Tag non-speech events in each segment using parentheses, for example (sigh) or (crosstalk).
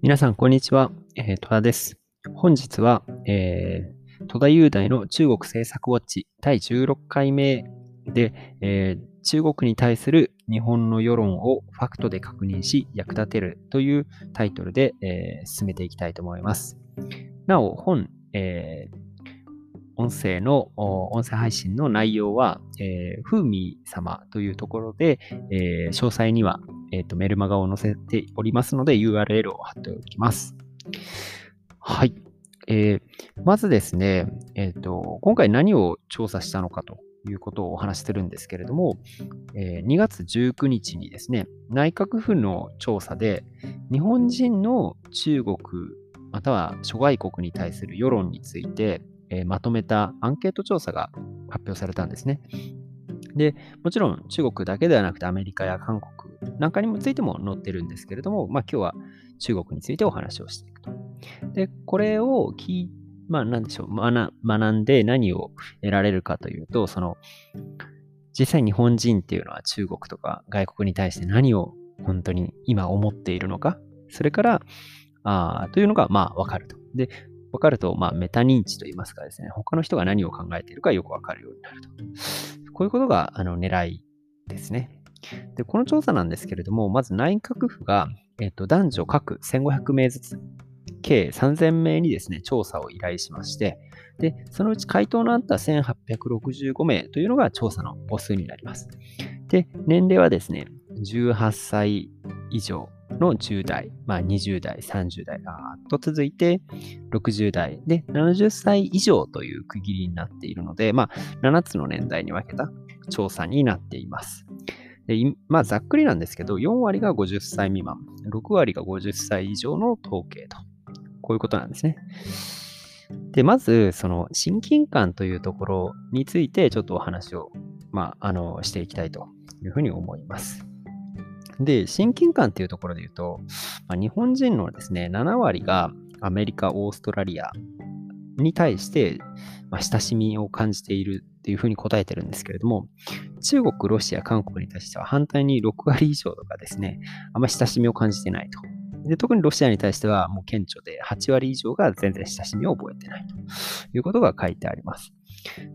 皆さん、こんにちは。えー、戸田です。本日は、えー、戸田雄大の中国政策ウォッチ第16回目で、えー、中国に対する日本の世論をファクトで確認し役立てるというタイトルで、え、進めていきたいと思います。なお、本、え、音声の、音声配信の内容は、えー、ふうみ様というところで、えー、詳細には、えーと、メルマガを載せておりますので URL を貼っておきます。はい。えー、まずですね、えーと、今回何を調査したのかということをお話してるんですけれども、えー、2月19日にですね、内閣府の調査で、日本人の中国または諸外国に対する世論について、えー、まとめたアンケート調査が発表されたんですね。で、もちろん中国だけではなくてアメリカや韓国なんかにもついても載ってるんですけれども、まあ今日は中国についてお話をしていくと。で、これを聞いまあ何でしょう、学んで何を得られるかというと、その、実際日本人っていうのは中国とか外国に対して何を本当に今思っているのか、それから、あというのがまあわかると。で、分かると、まあ、メタ認知といいますかですね、他の人が何を考えているかよくわかるようになると。こういうことがあの狙いですね。で、この調査なんですけれども、まず内閣府が、えっと、男女各1500名ずつ、計3000名にですね、調査を依頼しまして、で、そのうち回答のあった1865名というのが調査の母数になります。で、年齢はですね、18歳以上の10代、まあ、20代、30代、あと続いて60代で70歳以上という区切りになっているので、まあ、7つの年代に分けた調査になっています。でまあ、ざっくりなんですけど、4割が50歳未満、6割が50歳以上の統計と、こういうことなんですね。で、まず、その親近感というところについて、ちょっとお話を、まあ、あの、していきたいというふうに思います。で、親近感っていうところで言うと、まあ、日本人のですね、7割がアメリカ、オーストラリアに対して、まあ、親しみを感じているっていうふうに答えてるんですけれども、中国、ロシア、韓国に対しては反対に6割以上とかですね、あんまり親しみを感じてないと。で特にロシアに対してはもう顕著で8割以上が全然親しみを覚えてないということが書いてあります。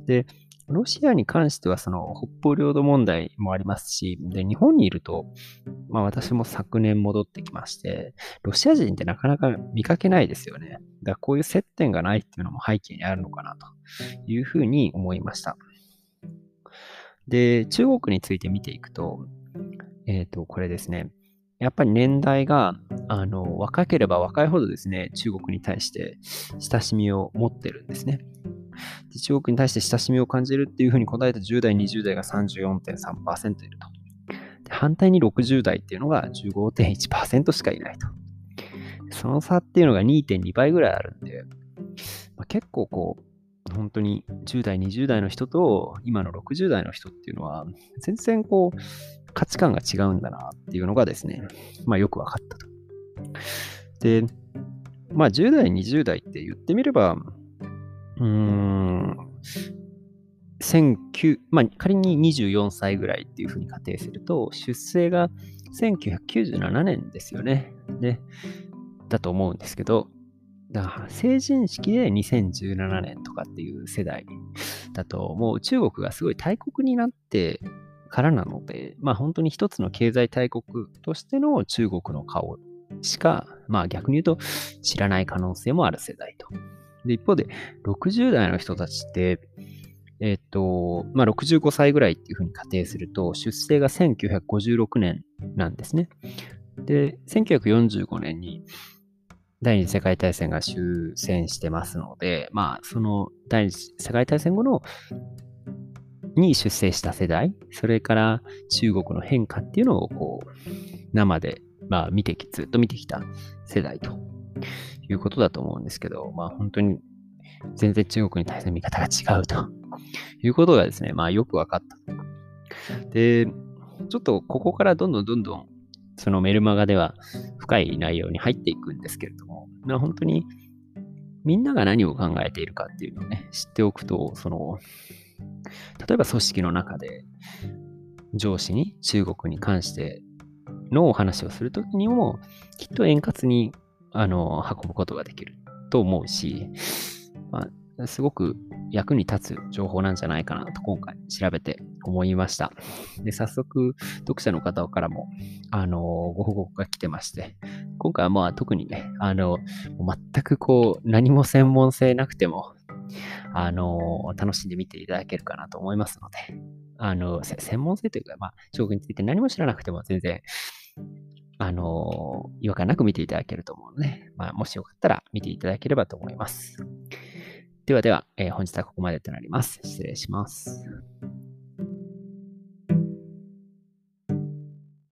で、ロシアに関しては、その北方領土問題もありますし、で、日本にいると、まあ私も昨年戻ってきまして、ロシア人ってなかなか見かけないですよね。だからこういう接点がないっていうのも背景にあるのかなというふうに思いました。で、中国について見ていくと、えっ、ー、と、これですね。やっぱり年代があの若ければ若いほどですね、中国に対して親しみを持ってるんですね。中国に対して親しみを感じるっていうふうに答えた10代、20代が34.3%いると。反対に60代っていうのが15.1%しかいないと。その差っていうのが2.2倍ぐらいあるんで、まあ、結構こう、本当に10代、20代の人と今の60代の人っていうのは、全然こう、価値観が違うんだなっていうのがですね、まあよく分かったと。で、まあ10代、20代って言ってみれば、うん、まあ、仮に24歳ぐらいっていうふうに仮定すると、出生が1997年ですよね。で、だと思うんですけど、だから成人式で2017年とかっていう世代だと、もう中国がすごい大国になってからなので、まあ本当に一つの経済大国としての中国の顔しか、まあ逆に言うと知らない可能性もある世代と。で、一方で、60代の人たちって、えっ、と、まあ、65歳ぐらいっていうふうに仮定すると、出生が1956年なんですね。で、1945年に第二次世界大戦が終戦してますので、まあ、その第二次世界大戦後のに出生した世代、それから中国の変化っていうのをこう生で、まあ、見てき、ずっと見てきた世代ということだと思うんですけど、まあ本当に全然中国に対する見方が違うと (laughs) いうことがですね、まあよく分かった。で、ちょっとここからどんどんどんどんそのメルマガでは深い内容に入っていくんですけれども、まあ、本当にみんなが何を考えているかっていうのをね、知っておくと、その、例えば組織の中で上司に中国に関してのお話をするときにも、きっと円滑にあの、運ぶことができると思うし、まあ、すごく役に立つ情報なんじゃないかなと今回調べて思いました。で、早速、読者の方からも、あの、ご報告が来てまして、今回はまあ特にね、あの、全くこう、何も専門性なくても、あの、楽しんで見ていただけるかなと思いますので、あの、専門性というか、まあ、将棋について何も知らなくても全然、あの、違和感なく見ていただけると思うので、まあ、もしよかったら見ていただければと思います。ではでは、えー、本日はここまでとなります。失礼します。